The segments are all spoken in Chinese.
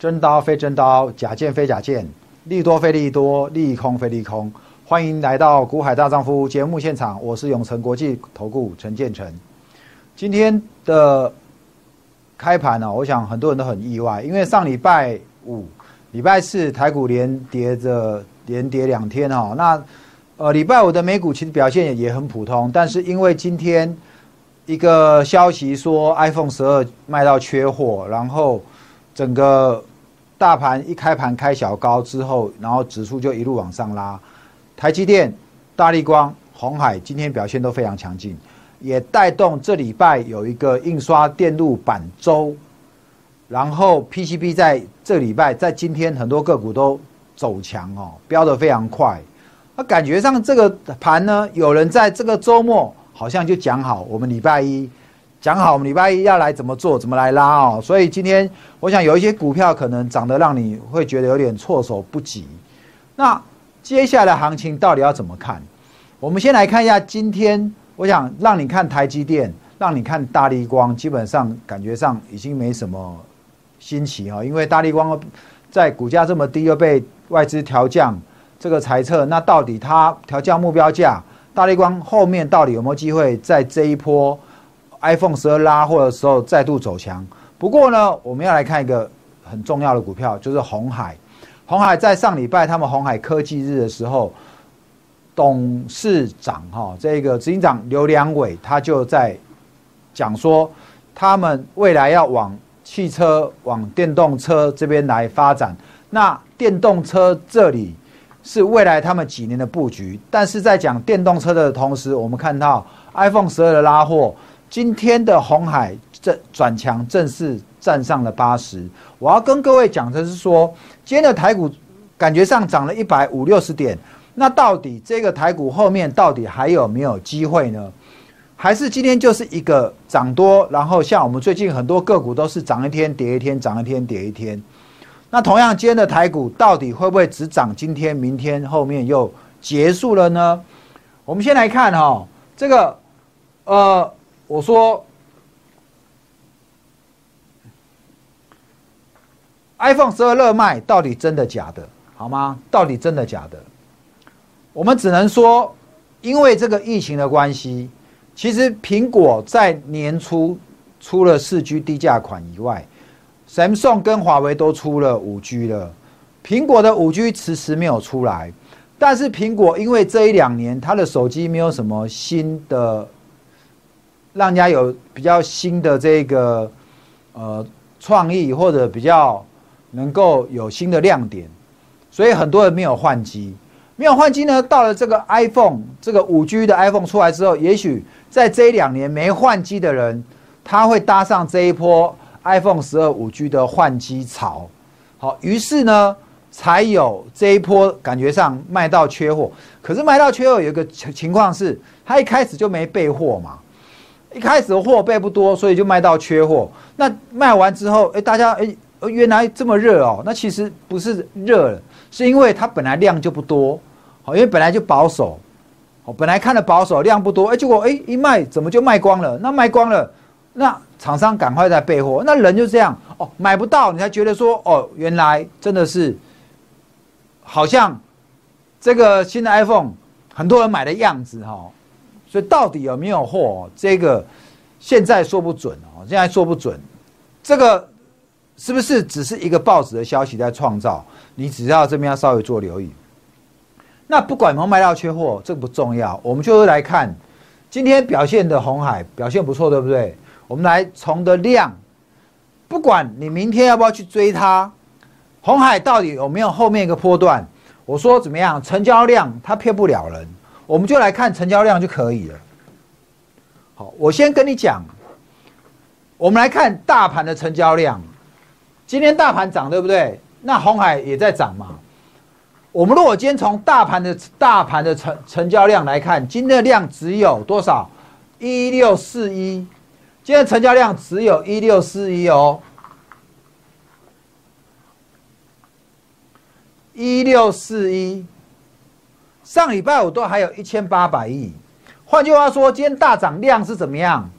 真刀非真刀，假剑非假剑，利多非利多，利空非利空。欢迎来到《股海大丈夫》节目现场，我是永诚国际投顾陈建成。今天的开盘呢，我想很多人都很意外，因为上礼拜五、礼拜四台股连跌着连跌两天哦。那呃，礼拜五的美股其实表现也很普通，但是因为今天一个消息说 iPhone 十二卖到缺货，然后整个大盘一开盘开小高之后，然后指数就一路往上拉。台积电、大力光、红海今天表现都非常强劲，也带动这礼拜有一个印刷电路板周，然后 PCB 在这礼拜在今天很多个股都走强哦，飙得非常快。那感觉上这个盘呢，有人在这个周末好像就讲好，我们礼拜一讲好，我们礼拜一要来怎么做，怎么来拉哦。所以今天我想有一些股票可能涨得让你会觉得有点措手不及。那接下来行情到底要怎么看？我们先来看一下今天，我想让你看台积电，让你看大力光，基本上感觉上已经没什么新奇哈，因为大力光在股价这么低又被外资调降。这个猜测，那到底它调降目标价，大力光后面到底有没有机会在这一波 iPhone 十二拉货的时候再度走强？不过呢，我们要来看一个很重要的股票，就是红海。红海在上礼拜他们红海科技日的时候，董事长哈这个执行长刘良伟他就在讲说，他们未来要往汽车、往电动车这边来发展。那电动车这里。是未来他们几年的布局，但是在讲电动车的同时，我们看到 iPhone 十二的拉货，今天的红海正转强，正式站上了八十。我要跟各位讲的是说，今天的台股感觉上涨了一百五六十点，那到底这个台股后面到底还有没有机会呢？还是今天就是一个涨多，然后像我们最近很多个股都是涨一天跌一天，涨一天跌一天。那同样，今天的台股到底会不会只涨今天、明天后面又结束了呢？我们先来看哈，这个，呃，我说，iPhone 十二热卖到底真的假的？好吗？到底真的假的？我们只能说，因为这个疫情的关系，其实苹果在年初出了四 G 低价款以外。Samsung 跟华为都出了五 G 了，苹果的五 G 迟迟没有出来。但是苹果因为这一两年它的手机没有什么新的，让人家有比较新的这个呃创意或者比较能够有新的亮点，所以很多人没有换机。没有换机呢，到了这个 iPhone 这个五 G 的 iPhone 出来之后，也许在这一两年没换机的人，他会搭上这一波。iPhone 十二五 G 的换机潮，好，于是呢，才有这一波感觉上卖到缺货。可是卖到缺货有一个情情况是，它一开始就没备货嘛，一开始的货备不多，所以就卖到缺货。那卖完之后，哎，大家哎，原来这么热哦。那其实不是热了，是因为它本来量就不多，好，因为本来就保守，好，本来看的保守量不多，哎，结果哎一卖怎么就卖光了？那卖光了，那。厂商赶快在备货，那人就这样哦，买不到你才觉得说哦，原来真的是好像这个新的 iPhone 很多人买的样子哈，所以到底有没有货，这个现在说不准哦，现在说不准，这个是不是只是一个报纸的消息在创造？你只要这边要稍微做留意。那不管有没有卖到缺货，这个不重要，我们就是来看今天表现的红海表现不错，对不对？我们来从的量，不管你明天要不要去追它，红海到底有没有后面一个波段？我说怎么样？成交量它骗不了人，我们就来看成交量就可以了。好，我先跟你讲，我们来看大盘的成交量。今天大盘涨对不对？那红海也在涨嘛。我们如果今天从大盘的大盘的成成交量来看，今天的量只有多少？一六四一。今天成交量只有一六四一哦，一六四一，上礼拜五都还有一千八百亿。换句话说，今天大涨量是怎么样？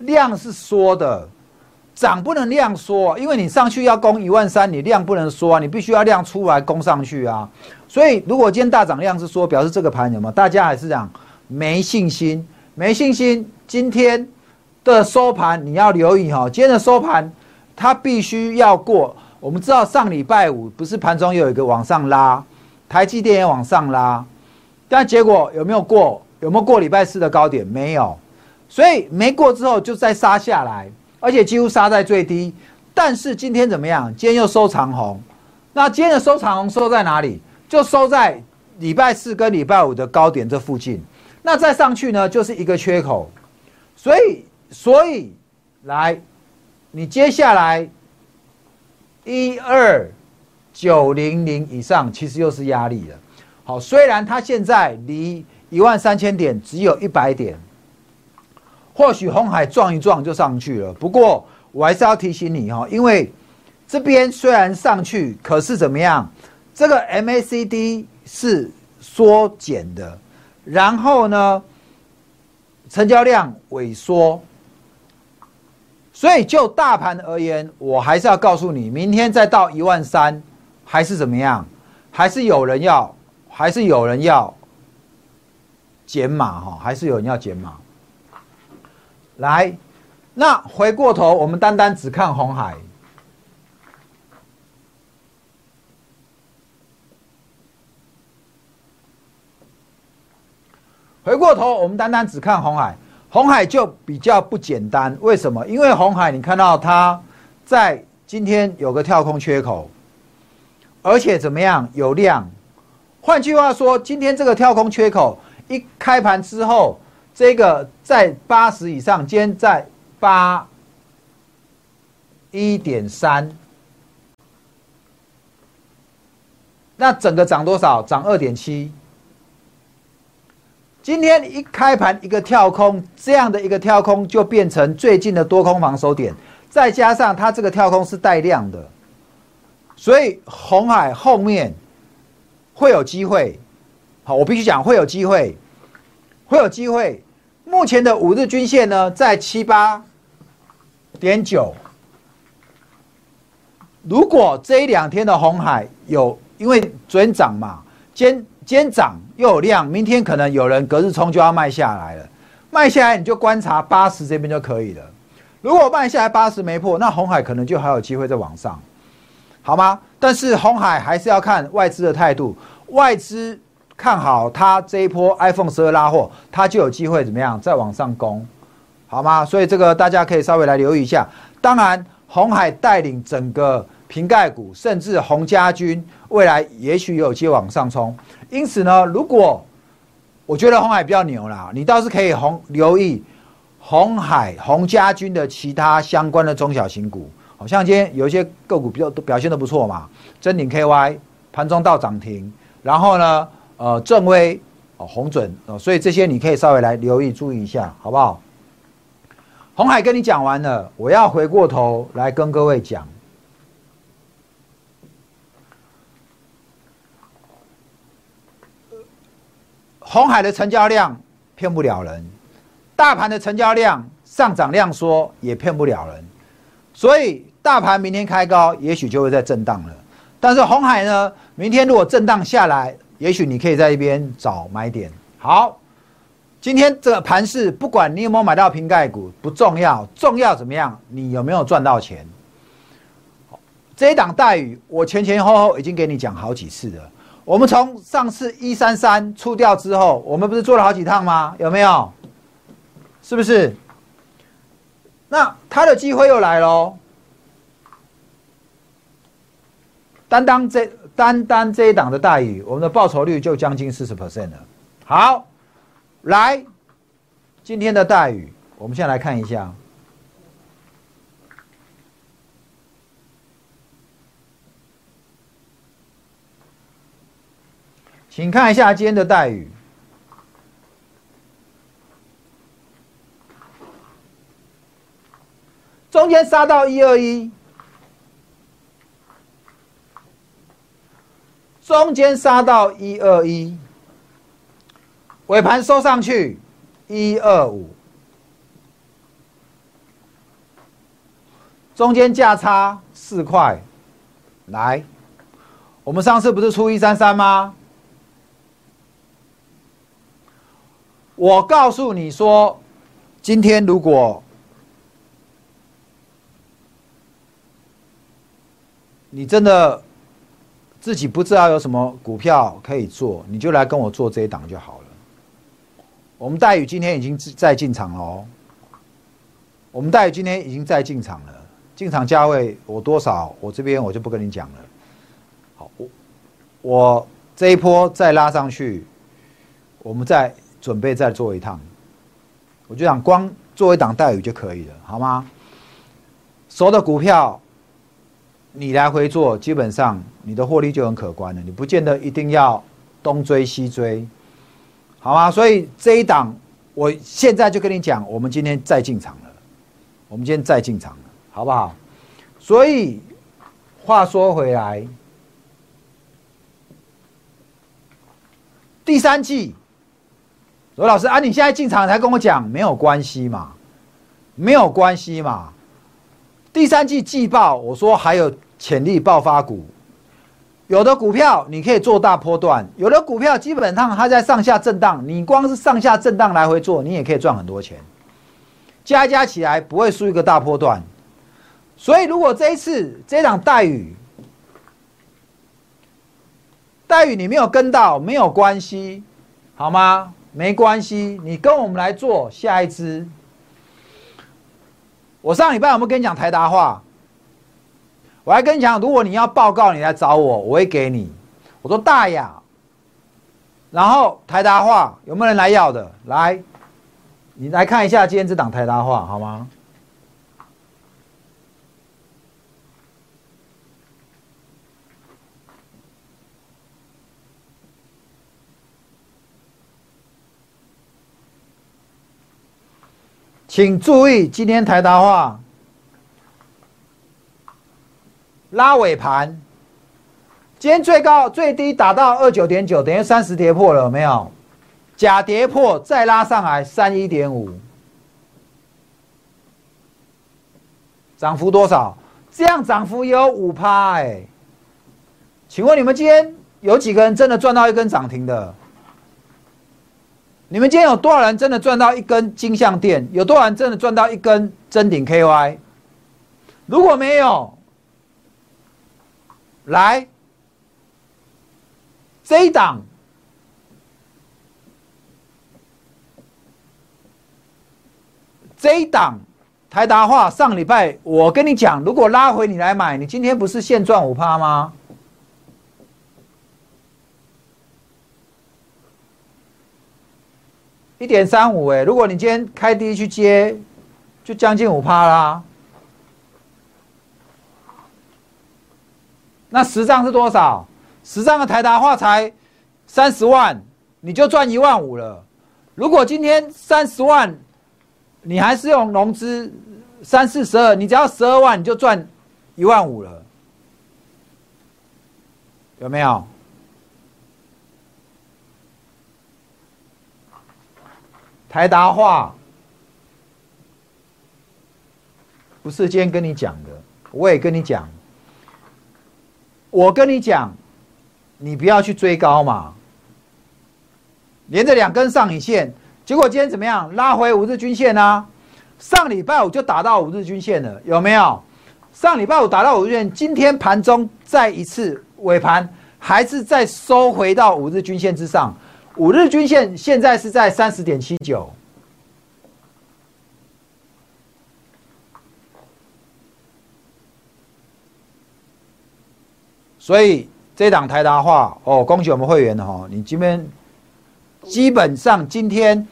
量是缩的，涨不能量缩，因为你上去要攻一万三，你量不能缩啊，你必须要量出来攻上去啊。所以如果今天大涨量是说，表示这个盘有没有？大家还是讲没信心，没信心。今天的收盘你要留意哈，今天的收盘它必须要过。我们知道上礼拜五不是盘中有一个往上拉，台积电也往上拉，但结果有没有过？有没有过礼拜四的高点？没有，所以没过之后就再杀下来。而且几乎杀在最低，但是今天怎么样？今天又收长红，那今天的收长红收在哪里？就收在礼拜四跟礼拜五的高点这附近。那再上去呢，就是一个缺口。所以，所以来，你接下来一二九零零以上，其实又是压力了。好，虽然它现在离一万三千点只有一百点。或许红海撞一撞就上去了，不过我还是要提醒你哈，因为这边虽然上去，可是怎么样？这个 MACD 是缩减的，然后呢，成交量萎缩，所以就大盘而言，我还是要告诉你，明天再到一万三，还是怎么样？还是有人要，还是有人要减码哈，还是有人要减码。来，那回过头，我们单单只看红海。回过头，我们单单只看红海，红海就比较不简单。为什么？因为红海，你看到它在今天有个跳空缺口，而且怎么样有量。换句话说，今天这个跳空缺口一开盘之后。这个在八十以上，今天在八一点三，那整个涨多少？涨二点七。今天一开盘一个跳空，这样的一个跳空就变成最近的多空防守点，再加上它这个跳空是带量的，所以红海后面会有机会。好，我必须讲会有机会，会有机会。目前的五日均线呢，在七八点九。如果这一两天的红海有，因为昨天涨嘛，今今天涨又有量，明天可能有人隔日冲就要卖下来了。卖下来你就观察八十这边就可以了。如果卖下来八十没破，那红海可能就还有机会再往上，好吗？但是红海还是要看外资的态度，外资。看好它这一波 iPhone 十二拉货，它就有机会怎么样再往上攻，好吗？所以这个大家可以稍微来留意一下。当然，红海带领整个瓶盖股，甚至红家军未来也许有机会往上冲。因此呢，如果我觉得红海比较牛啦，你倒是可以红留意红海、红家军的其他相关的中小型股，好像今天有一些个股比较表现的不错嘛，真鼎 KY 盘中到涨停，然后呢？呃，正威哦，红准哦，所以这些你可以稍微来留意、注意一下，好不好？红海跟你讲完了，我要回过头来跟各位讲，红海的成交量骗不了人，大盘的成交量上涨量说也骗不了人，所以大盘明天开高，也许就会在震荡了。但是红海呢，明天如果震荡下来，也许你可以在一边找买点。好，今天这个盘市，不管你有没有买到瓶盖股，不重要，重要怎么样？你有没有赚到钱？这一档待遇，我前前后后已经给你讲好几次了。我们从上次一三三出掉之后，我们不是做了好几趟吗？有没有？是不是？那他的机会又来喽。担当这。单单这一档的待遇，我们的报酬率就将近四十 percent 了。好，来，今天的待遇，我们先来看一下，请看一下今天的待遇，中间杀到一二一。中间杀到一二一，尾盘收上去一二五，中间价差四块，来，我们上次不是出一三三吗？我告诉你说，今天如果你真的自己不知道有什么股票可以做，你就来跟我做这一档就好了。我们戴宇今天已经在进场了哦。我们戴宇今天已经在进场了，进场价位我多少？我这边我就不跟你讲了。好，我我这一波再拉上去，我们再准备再做一趟。我就想光做一档戴宇就可以了，好吗？所有的股票。你来回做，基本上你的获利就很可观了。你不见得一定要东追西追，好吗？所以这一档，我现在就跟你讲，我们今天再进场了，我们今天再进场了，好不好？所以话说回来，第三季，罗老师啊，你现在进场才跟我讲，没有关系嘛，没有关系嘛。第三季季报，我说还有。潜力爆发股，有的股票你可以做大波段，有的股票基本上它在上下震荡，你光是上下震荡来回做，你也可以赚很多钱，加加起来不会输一个大波段。所以如果这一次这场待遇，待遇你没有跟到，没有关系，好吗？没关系，你跟我们来做下一支。我上礼拜有没有跟你讲台达话？我还跟你讲，如果你要报告，你来找我，我会给你。我说大雅，然后台达话有没有人来要的？来，你来看一下今天这档台达话好吗？请注意，今天台达化。拉尾盘，今天最高最低打到二九点九，等于三十跌破了，有没有？假跌破再拉上来三一点五，涨幅多少？这样涨幅有五趴哎。请问你们今天有几个人真的赚到一根涨停的？你们今天有多少人真的赚到一根金相店？有多少人真的赚到一根真顶 KY？如果没有，来，这一档，这一档台达化上礼拜我跟你讲，如果拉回你来买，你今天不是现赚五趴吗？一点三五哎，如果你今天开低去接，就将近五趴啦。那十张是多少？十张的台达化才三十万，你就赚一万五了。如果今天三十万，你还是用融资三四十二，你只要十二万，你就赚一万五了，有没有？台达化不是今天跟你讲的，我也跟你讲。我跟你讲，你不要去追高嘛，连着两根上影线，结果今天怎么样？拉回五日均线呢？上礼拜五就打到五日均线了，有没有？上礼拜五打到五日线，今天盘中再一次尾盘还是再收回到五日均线之上，五日均线现在是在三十点七九。所以这档台达化哦，恭喜我们会员哈！你今天基本上今天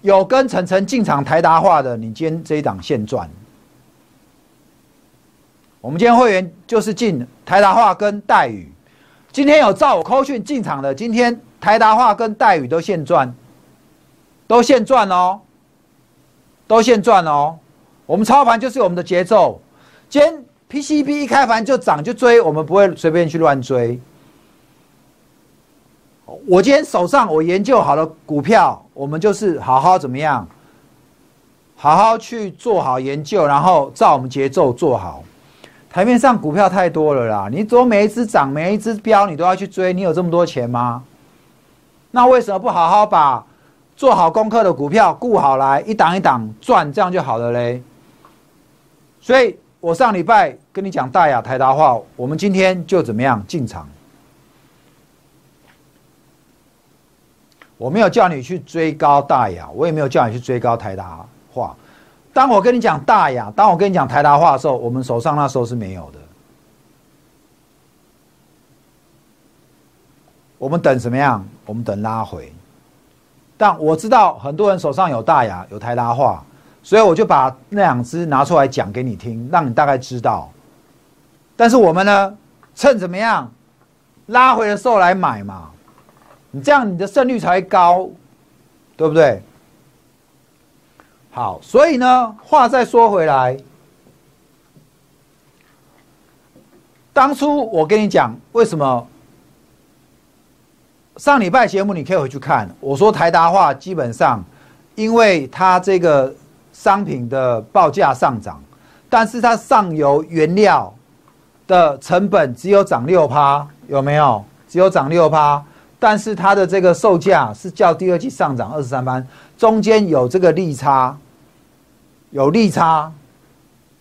有跟晨晨进场台达化的，你今天这一档现赚。我们今天会员就是进台达化跟待遇，今天有照我扣讯进场的，今天台达化跟待宇都现赚，都现赚哦，都现赚哦。我们操盘就是我们的节奏，今天。PCB 一开盘就涨就追，我们不会随便去乱追。我今天手上我研究好了股票，我们就是好好怎么样，好好去做好研究，然后照我们节奏做好。台面上股票太多了啦，你做每一只涨，每一只标，你都要去追，你有这么多钱吗？那为什么不好好把做好功课的股票顾好来，一档一档赚，这样就好了嘞？所以我上礼拜跟你讲大雅台达话，我们今天就怎么样进场？我没有叫你去追高大雅，我也没有叫你去追高台达话。当我跟你讲大雅，当我跟你讲台达话的时候，我们手上那时候是没有的。我们等什么样？我们等拉回。但我知道很多人手上有大牙、有台拉话，所以我就把那两只拿出来讲给你听，让你大概知道。但是我们呢，趁怎么样拉回的时候来买嘛？你这样你的胜率才高，对不对？好，所以呢，话再说回来，当初我跟你讲，为什么上礼拜节目你可以回去看，我说台达化基本上，因为它这个商品的报价上涨，但是它上游原料的成本只有涨六趴，有没有？只有涨六趴，但是它的这个售价是较第二季上涨二十三番，中间有这个利差。有利差，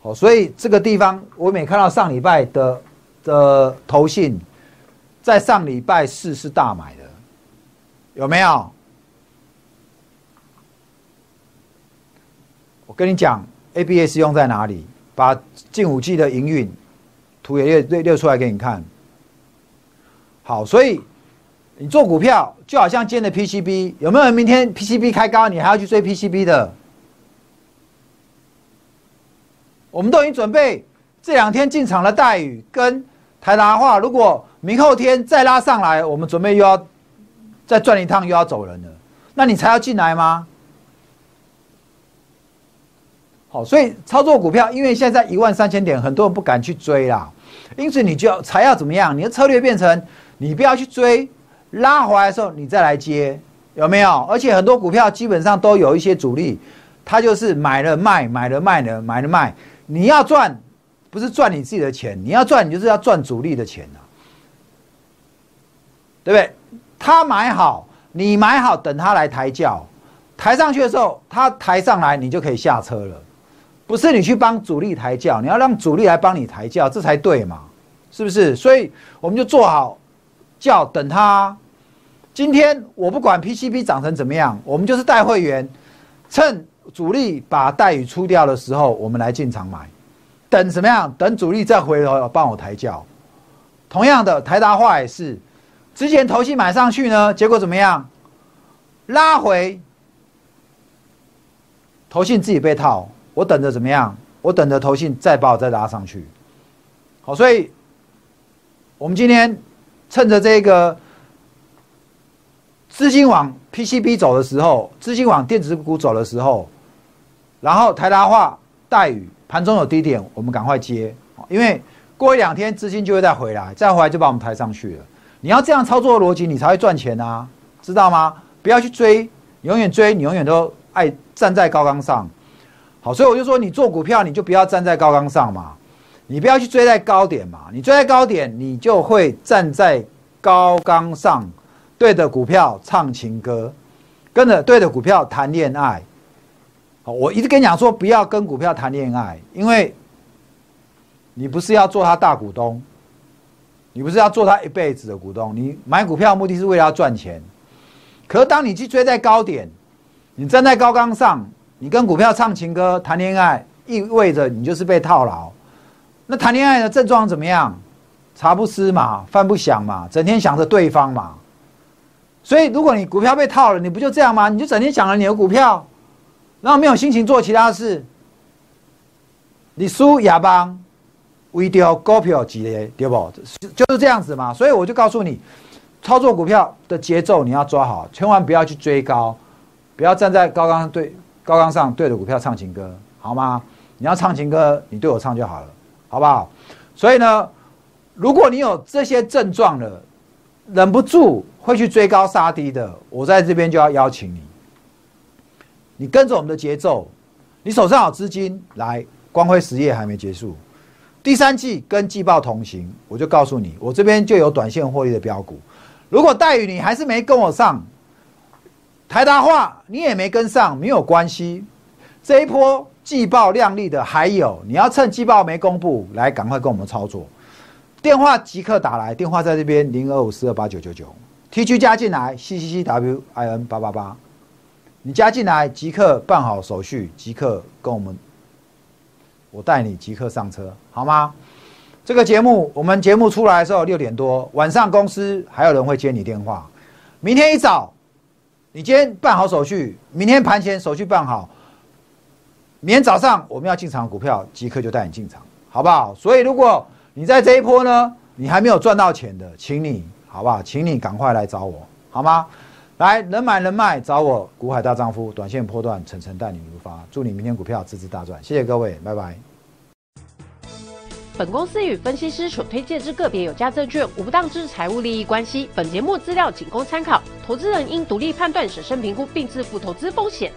好，所以这个地方我每看到上礼拜的的投信，在上礼拜四是大买的，有没有？我跟你讲，ABS 用在哪里？把近五 G 的营运图也列列出来给你看。好，所以你做股票就好像今天的 PCB，有没有人明天 PCB 开高，你还要去追 PCB 的？我们都已经准备这两天进场的待遇跟台达话，如果明后天再拉上来，我们准备又要再转一趟，又要走人了。那你才要进来吗？好，所以操作股票，因为现在一万三千点，很多人不敢去追啦。因此，你就要才要怎么样？你的策略变成你不要去追，拉回来的时候你再来接，有没有？而且很多股票基本上都有一些主力，他就是买了卖，买了卖了，买了卖。你要赚，不是赚你自己的钱，你要赚，你就是要赚主力的钱啊，对不对？他买好，你买好，等他来抬轿，抬上去的时候，他抬上来，你就可以下车了。不是你去帮主力抬轿，你要让主力来帮你抬轿，这才对嘛？是不是？所以我们就做好轿，等他。今天我不管 PCB 涨成怎么样，我们就是带会员，趁。主力把待遇出掉的时候，我们来进场买，等什么样？等主力再回头帮我抬轿。同样的，台达化也是，之前投信买上去呢，结果怎么样？拉回，投信自己被套，我等着怎么样？我等着投信再把我再拉上去。好，所以我们今天趁着这个。资金往 PCB 走的时候，资金往电子股走的时候，然后台达化、待遇盘中有低点，我们赶快接，因为过一两天资金就会再回来，再回来就把我们抬上去了。你要这样操作的逻辑，你才会赚钱啊，知道吗？不要去追，永远追，你永远都爱站在高岗上。好，所以我就说，你做股票，你就不要站在高岗上嘛，你不要去追在高点嘛，你追在高点，你就会站在高岗上。对着股票唱情歌，跟着对的股票谈恋爱。好，我一直跟你讲说，不要跟股票谈恋爱，因为你不是要做他大股东，你不是要做他一辈子的股东。你买股票目的是为了要赚钱。可当你去追在高点，你站在高岗上，你跟股票唱情歌谈恋爱，意味着你就是被套牢。那谈恋爱的症状怎么样？茶不思嘛，饭不想嘛，整天想着对方嘛。所以，如果你股票被套了，你不就这样吗？你就整天想着你的股票，然后没有心情做其他事。你输亚邦，微掉股票几列，对不？就是这样子嘛。所以我就告诉你，操作股票的节奏你要抓好，千万不要去追高，不要站在高岗对高岗上对着股票唱情歌，好吗？你要唱情歌，你对我唱就好了，好不好？所以呢，如果你有这些症状了，忍不住。会去追高杀低的，我在这边就要邀请你，你跟着我们的节奏，你你手上有资金来，光辉实业还没结束，第三季跟季报同行，我就告诉你，我这边就有短线获利的标股。如果待遇你还是没跟我上，台达化你也没跟上，没有关系。这一波季报亮丽的还有，你要趁季报没公布来赶快跟我们操作。电话即刻打来，电话在这边零二五四二八九九九，T G 加进来，C C C W I N 八八八，你加进来即刻办好手续，即刻跟我们，我带你即刻上车，好吗？这个节目我们节目出来的时候六点多，晚上公司还有人会接你电话。明天一早，你今天办好手续，明天盘前手续办好，明天早上我们要进场股票，即刻就带你进场，好不好？所以如果你在这一波呢，你还没有赚到钱的，请你好不好？请你赶快来找我，好吗？来，能买能卖，找我股海大丈夫，短线波段，层层带你如发，祝你明天股票支支大赚，谢谢各位，拜拜。本公司与分析师所推荐之个别有价证券无不当之财务利益关系，本节目资料仅供参考，投资人应独立判断、审慎评估并自负投资风险。